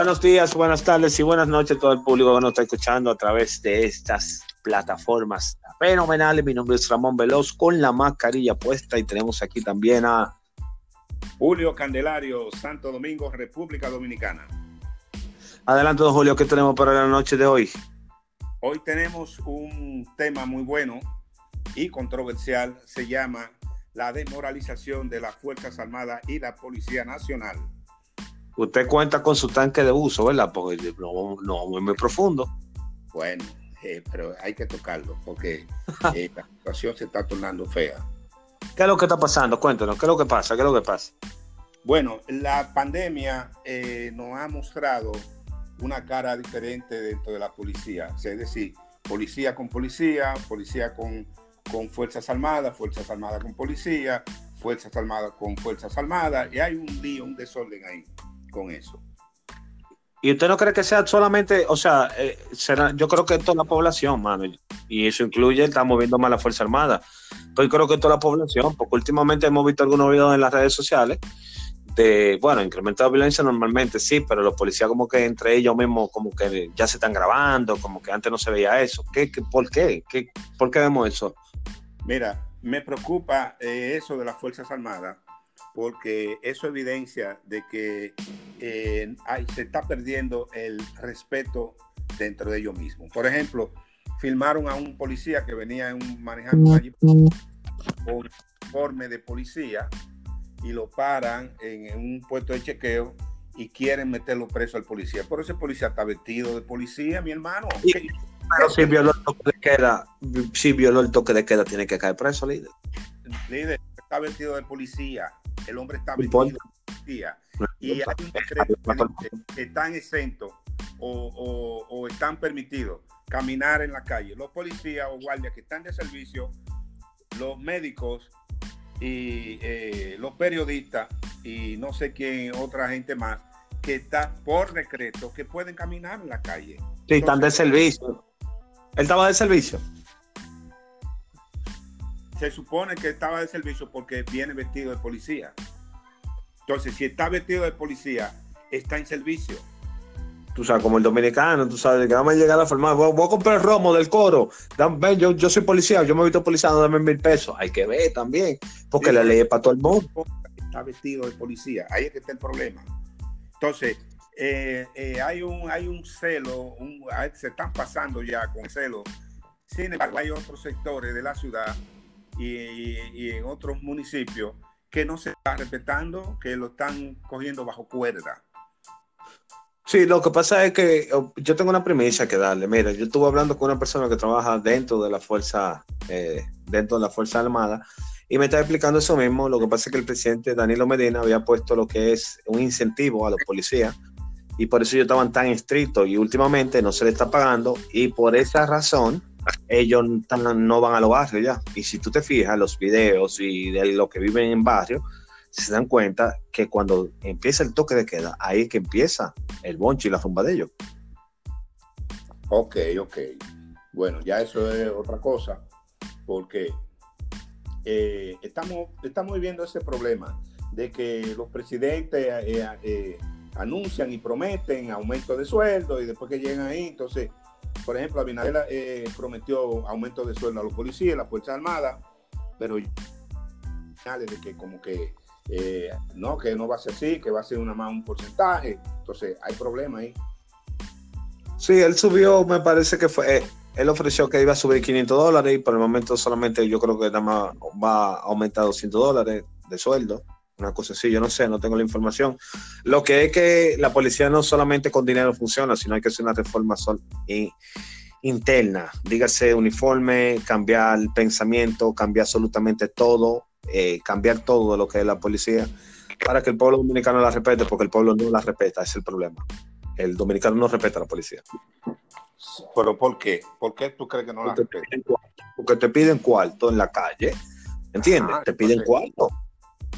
Buenos días, buenas tardes y buenas noches a todo el público que nos está escuchando a través de estas plataformas fenomenales. Mi nombre es Ramón Veloz con la mascarilla puesta y tenemos aquí también a Julio Candelario, Santo Domingo, República Dominicana. Adelante, don Julio, ¿qué tenemos para la noche de hoy? Hoy tenemos un tema muy bueno y controversial, se llama la desmoralización de las Fuerzas Armadas y la Policía Nacional usted cuenta con su tanque de uso, ¿verdad? Porque no, no es muy profundo. Bueno, eh, pero hay que tocarlo porque eh, la situación se está tornando fea. ¿Qué es lo que está pasando? Cuéntanos, ¿qué es lo que pasa? ¿Qué es lo que pasa? Bueno, la pandemia eh, nos ha mostrado una cara diferente dentro de la policía. Es decir, policía con policía, policía con, con Fuerzas Armadas, Fuerzas Armadas con policía, Fuerzas Armadas con Fuerzas Armadas, y hay un lío, un desorden ahí con eso. ¿Y usted no cree que sea solamente, o sea, eh, será, yo creo que toda la población, mano, y eso incluye, estamos viendo más la Fuerza Armada, pero yo creo que toda la población, porque últimamente hemos visto algunos videos en las redes sociales de, bueno, incremento de violencia normalmente sí, pero los policías como que entre ellos mismos como que ya se están grabando, como que antes no se veía eso. ¿Qué, por qué? ¿Qué? ¿Por qué vemos eso? Mira, me preocupa eh, eso de las Fuerzas Armadas porque eso evidencia de que eh, se está perdiendo el respeto dentro de ellos mismos. Por ejemplo, filmaron a un policía que venía un, manejando un uniforme de policía y lo paran en, un puesto de chequeo y quieren meterlo preso al policía. Pero ese policía está vestido de policía, mi hermano. pero si violó el toque de queda, si violó el toque de queda, tiene que caer preso, líder. Líder, está vestido de policía el hombre está vestido de y hay un decreto que están exentos o, están permitidos caminar en la calle. Los policías o guardias que están de servicio, los médicos y eh, los periodistas y no sé quién, otra gente más, que está por decreto que pueden caminar en la calle. Sí, están de servicio. Él estaba de servicio. Se supone que estaba de servicio porque viene vestido de policía. Entonces, si está vestido de policía, está en servicio. Tú sabes, como el dominicano, tú sabes, que vamos a llegar a la farmacia, voy, a comprar el romo del coro. ven, yo, yo soy policía, yo me he visto policía, dame mil pesos. Hay que ver también, porque la ley es para todo el mundo. Está vestido de policía, ahí es que está el problema. Entonces, eh, eh, hay, un, hay un celo, se están pasando ya con celo. Sin embargo, hay otros sectores de la ciudad y en otros municipios que no se está respetando, que lo están cogiendo bajo cuerda. Sí, lo que pasa es que oh, yo tengo una premisa que darle. Mira, yo estuve hablando con una persona que trabaja dentro de la fuerza, eh, dentro de la fuerza armada, y me está explicando eso mismo. Lo que pasa es que el presidente Danilo Medina había puesto lo que es un incentivo a los policías, y por eso ellos estaban tan estrictos, y últimamente no se le está pagando, y por esa razón ellos no van a los barrios ya. Y si tú te fijas, los videos y de lo que viven en barrio, se dan cuenta que cuando empieza el toque de queda, ahí es que empieza el bonche y la rumba de ellos. Ok, ok. Bueno, ya eso es otra cosa, porque eh, estamos, estamos viviendo ese problema de que los presidentes eh, eh, anuncian y prometen aumento de sueldo y después que llegan ahí, entonces por ejemplo, Abinader eh, prometió aumento de sueldo a los policías, la Fuerza Armada, pero de que como que eh, no, que no va a ser así, que va a ser una más un porcentaje. Entonces, hay problema ahí. Sí, él subió, me parece que fue, eh, él ofreció que iba a subir 500 dólares y por el momento solamente yo creo que nada más va a aumentar 200 dólares de sueldo una cosa así, yo no sé, no tengo la información. Lo que es que la policía no solamente con dinero funciona, sino hay que hacer una reforma interna, dígase uniforme, cambiar el pensamiento, cambiar absolutamente todo, eh, cambiar todo lo que es la policía, para que el pueblo dominicano la respete, porque el pueblo no la respeta, es el problema. El dominicano no respeta a la policía. ¿Pero por qué? ¿Por qué tú crees que no la respeta? Porque te piden cuarto en la calle, ¿entiendes? Ah, te piden cuarto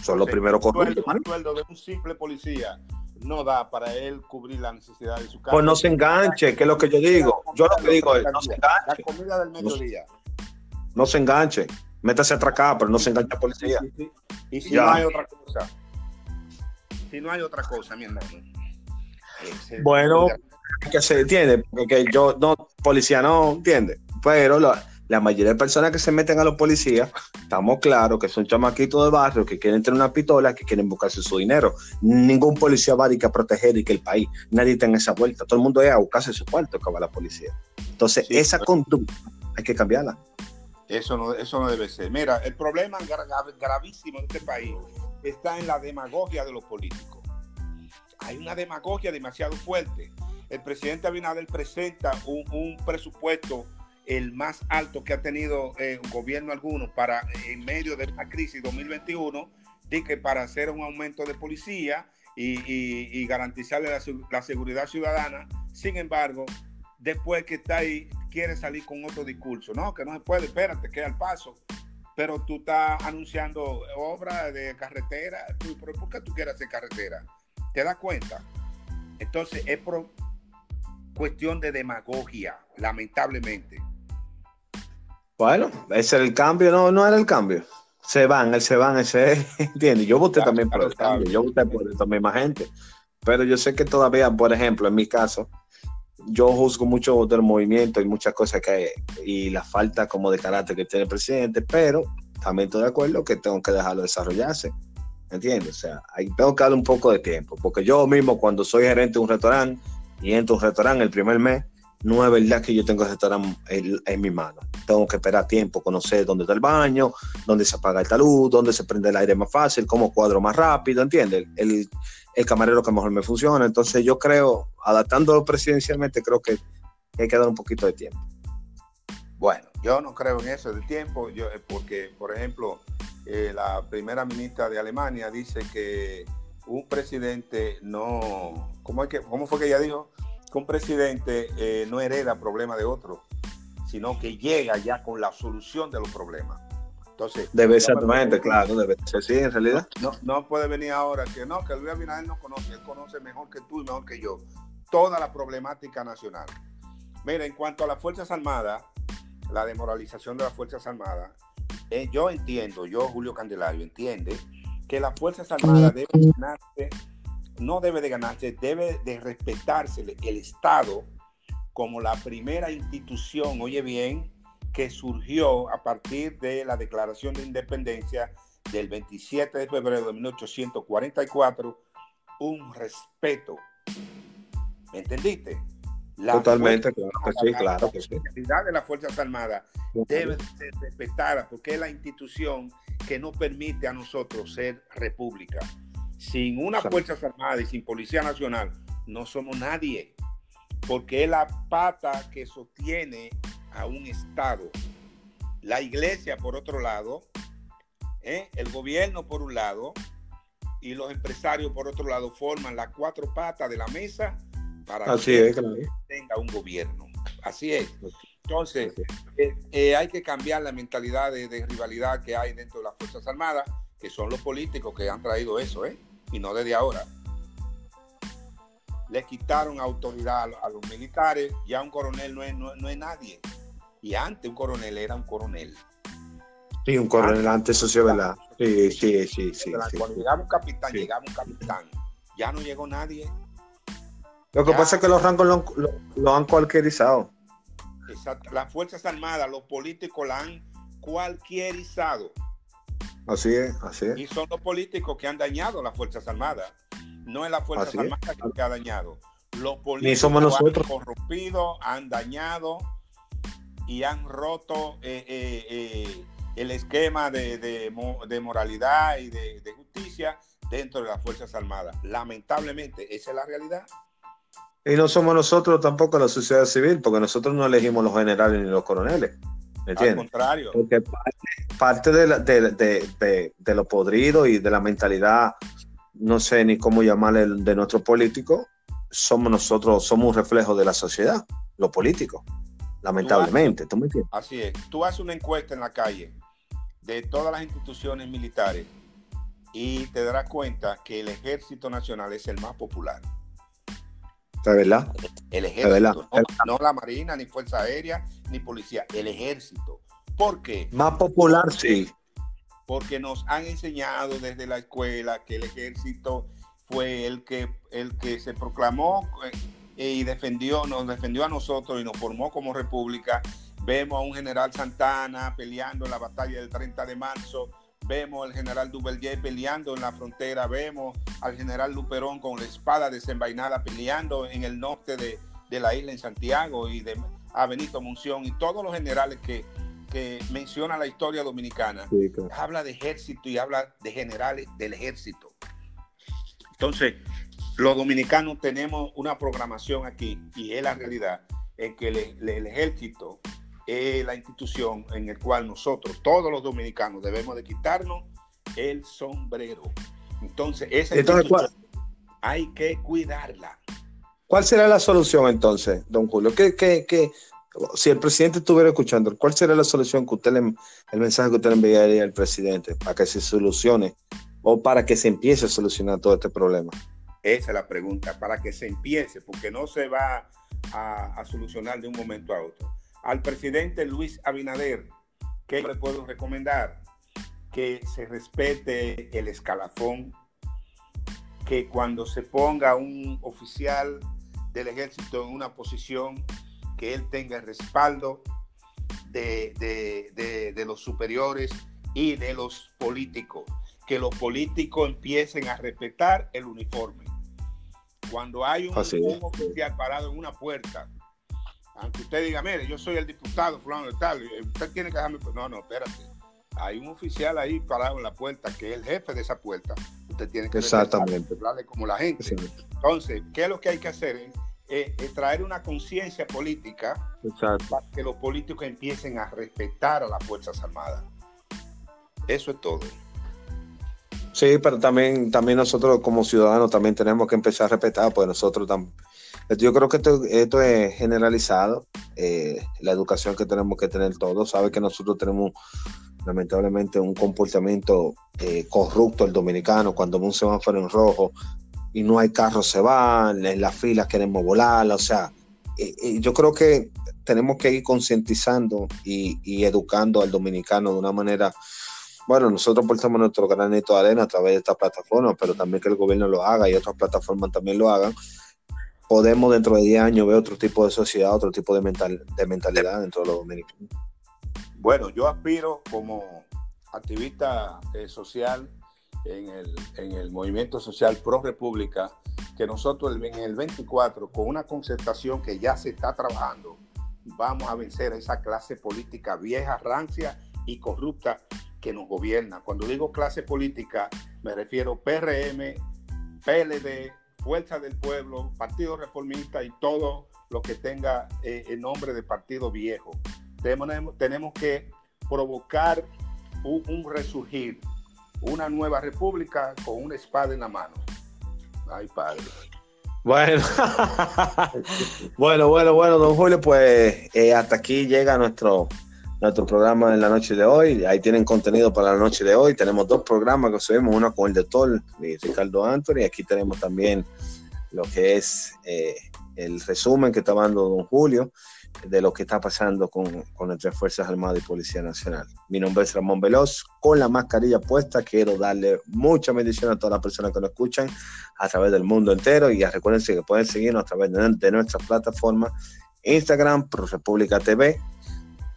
son los primeros corruptos. El sueldo de un simple policía no da para él cubrir la necesidad de su casa. Pues no se enganche, que es lo que yo digo. Yo lo que digo es, no se enganche. La comida del mediodía. No, se enganche. Métase a atracar, pero no se enganche a policía. Y si no hay otra cosa. Si no hay otra cosa, mi hermano. Bueno, que se entiende, porque yo no, policía no entiende, pero la, la mayoría de personas que se meten a los policías, estamos claros que son chamaquitos de barrio que quieren tener una pistola, que quieren buscarse su dinero. Ningún policía va a, que a proteger y que el país, nadie tenga esa vuelta. Todo el mundo es a buscarse su cuarto que va la policía. Entonces, esa conducta hay que cambiarla. Eso no, eso no debe ser. Mira, el problema gravísimo de este país está en la demagogia de los políticos. Hay una demagogia demasiado fuerte. El presidente Abinader presenta un, un presupuesto el más alto que ha tenido eh, un gobierno alguno para en medio de la crisis 2021, de que para hacer un aumento de policía y, garantizarle la, seguridad ciudadana. Sin embargo, después que está ahí, quiere salir con otro discurso. No, que no se puede, espérate, queda el paso. Pero tú estás anunciando obras de carretera. ¿Pero por qué tú quieres hacer carretera? ¿Te das cuenta? Entonces, es por cuestión de demagogia, lamentablemente. Bueno, ese era el cambio, no, no era el cambio. Se van, él se van, ese, ¿entiendes? Yo voté también por el cambio, yo voté por esta misma gente. Pero yo sé que todavía, por ejemplo, en mi caso, yo juzgo mucho del movimiento y muchas cosas que hay, y la falta como de carácter que tiene el presidente, pero también estoy de acuerdo que tengo que dejarlo desarrollarse. ¿Entiendes? O sea, ahí tengo que darle un poco de tiempo, porque yo mismo cuando soy gerente de un restaurante y entro a un restaurante el primer mes, no es verdad que yo tengo ese restaurante en, mi mano. Tengo que esperar tiempo, conocer dónde está el baño, dónde se apaga el talud, dónde se prende el aire más fácil, cómo cuadro más rápido, ¿entiendes? El, el camarero que mejor me funciona. Entonces yo creo, adaptándolo presidencialmente, creo que hay que dar un poquito de tiempo. Bueno, yo no creo en eso de tiempo, yo, eh, porque, por ejemplo, eh, la primera ministra de Alemania dice que un presidente no, ¿cómo, es que, cómo fue que ella dijo? Que un presidente eh, no hereda problemas de otro, sino que llega ya con la solución de los problemas. Entonces, debe ser exactamente, claro, debe ser sí, en realidad. No, no puede venir ahora que no, que Luis Abinader no conoce, él conoce mejor que tú y mejor que yo toda la problemática nacional. Mira, en cuanto a las Fuerzas Armadas, la demoralización de las Fuerzas Armadas, eh, yo entiendo, yo, Julio Candelario, entiende que las Fuerzas Armadas deben no debe de ganarse, debe de respetarse el Estado como la primera institución, oye bien, que surgió a partir de la Declaración de Independencia del 27 de febrero de 1844, un respeto. ¿Me entendiste? Totalmente, claro que sí, claro que sí. La de las Fuerzas Armadas debe ser respetada porque es la institución que nos permite a nosotros ser república. Sin una Fuerzas Armadas y sin Policía Nacional, no somos nadie, porque es la pata que sostiene a un Estado. La iglesia, por otro lado, ¿eh? el gobierno, por un lado, y los empresarios, por otro lado, forman las cuatro patas de la mesa para que tenga un gobierno. Así es. Entonces, eh, eh, hay que cambiar la mentalidad de, de, rivalidad que hay dentro de las Fuerzas Armadas, que son los políticos que han traído eso, ¿eh? Y no desde ahora. Le quitaron autoridad a, los militares, ya un coronel no es, no, es nadie. Y antes un coronel era un coronel. Sí, un coronel antes, sí verdad. Sí, sí, sí, sí. Cuando llegaba un capitán, llegaba un capitán. Ya no llegó nadie. Lo que pasa es que los rangos lo, lo, han cualquierizado. Exacto. Las Fuerzas Armadas, los políticos la han cualquierizado. Así es, así es. Y son los políticos que han dañado las Fuerzas Armadas. No es las Fuerzas Armadas que ha dañado. Los políticos somos nosotros. han corrompido, han dañado y han roto eh, eh, eh, el esquema de, moralidad y de, de, justicia dentro de las Fuerzas Armadas. Lamentablemente, esa es la realidad. Y no somos nosotros tampoco la sociedad civil, porque nosotros no elegimos los generales ni los coroneles. ¿Me entiendes? Al contrario. Porque parte, de, lo podrido y de la mentalidad, no sé ni cómo llamarle, de nuestro político, somos nosotros, somos un reflejo de la sociedad, lo político, lamentablemente. ¿tú me? Así es. Tú haces una encuesta en la calle de todas las instituciones militares y te darás cuenta que el Ejército Nacional es el más popular. ¿Es verdad? El ejército, no, la marina, ni fuerza aérea, ni policía, el ejército. ¿Por qué? Más popular, sí. Porque nos han enseñado desde la escuela que el ejército fue el que, el que se proclamó eh, y defendió, nos defendió a nosotros y nos formó como república. Vemos a un general Santana peleando en la batalla del 30 de marzo, vemos al general Duvalier peleando en la frontera, vemos al general Luperón con la espada desenvainada peleando en el norte de, de la isla en Santiago y de, a Benito Munción y todos los generales que, que menciona la historia dominicana. Habla de ejército y habla de generales del ejército. Entonces, los dominicanos tenemos una programación aquí y es la realidad en que el, ejército es la institución en la cual nosotros, todos los dominicanos, debemos de quitarnos el sombrero. Entonces, esa entonces, hay que cuidarla. ¿Cuál será la solución entonces, don Julio? ¿Qué, qué, qué, si el presidente estuviera escuchando, ¿cuál sería la solución que usted le, el mensaje que usted le enviaría al presidente para que se solucione o para que se empiece a solucionar todo este problema? Esa es la pregunta, para que se empiece, porque no se va a, solucionar de un momento a otro. Al presidente Luis Abinader, ¿qué le puedo recomendar? Que se respete el escalafón, que cuando se ponga un oficial del ejército en una posición que él tenga el respaldo de, de, los superiores y de los políticos, que los políticos empiecen a respetar el uniforme. Cuando hay un, oficial parado en una puerta, aunque usted diga, mire, yo soy el diputado fulano de tal, usted tiene que dejarme, no, no, espérate. Hay un oficial ahí parado en la puerta que es el jefe de esa puerta. Usted tiene que Exactamente. hablarle como la gente. Entonces, ¿qué es lo que hay que hacer? Traer una conciencia política para que los políticos empiecen a respetar a las Fuerzas Armadas. Eso es todo. Sí, pero también, también nosotros como ciudadanos también tenemos que empezar a respetar, pues nosotros también. Yo creo que esto, es generalizado, eh, la educación que tenemos que tener todos. Sabe que nosotros tenemos lamentablemente un comportamiento eh, corrupto el dominicano, cuando un semáforo en rojo, y no hay carros, se van, en las filas queremos volar, o sea, yo creo que tenemos que ir concientizando y, educando al dominicano de una manera, bueno, nosotros portamos nuestro granito de arena a través de esta plataforma, pero también que el gobierno lo haga y otras plataformas también lo hagan. Podemos dentro de 10 años ver otro tipo de sociedad, otro tipo de, mental, de mentalidad dentro de los dominicanos. Bueno, yo aspiro como activista eh, social en el, en el movimiento social Pro República, que nosotros en el 24, con una concertación que ya se está trabajando, vamos a vencer a esa clase política vieja, rancia y corrupta que nos gobierna. Cuando digo clase política, me refiero PRM, PLD, Fuerza del Pueblo, Partido Reformista y todo lo que tenga eh, el nombre de partido viejo. Tenemos, tenemos que provocar un, un resurgir una nueva república con una espada en la mano. Ay, padre. Bueno, bueno, bueno, bueno, don Julio, pues eh, hasta aquí llega nuestro, nuestro programa en la noche de hoy. Ahí tienen contenido para la noche de hoy. Tenemos dos programas que subimos, uno con el doctor Ricardo Anthony. Aquí tenemos también lo que es eh, el resumen que está dando don Julio de lo que está pasando con, con nuestras Fuerzas Armadas y Policía Nacional. Mi nombre es Ramón Veloz, con la mascarilla puesta, quiero darle mucha bendición a todas las personas que nos escuchan a través del mundo entero y recuerden que pueden seguirnos a través de, de nuestras plataformas Instagram, Pro República TV,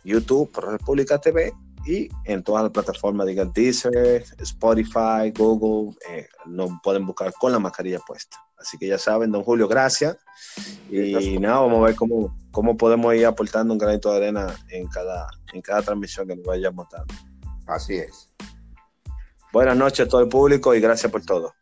YouTube, Pro República TV y en todas las plataformas, digan Deezer, Spotify, Google, eh, nos pueden buscar con la mascarilla puesta. Así que ya saben, don Julio, gracias. Y nada, vamos a ver cómo, cómo podemos ir aportando un granito de arena en cada, en cada transmisión que nos vayamos dando. Así es. Buenas noches a todo el público y gracias por todo.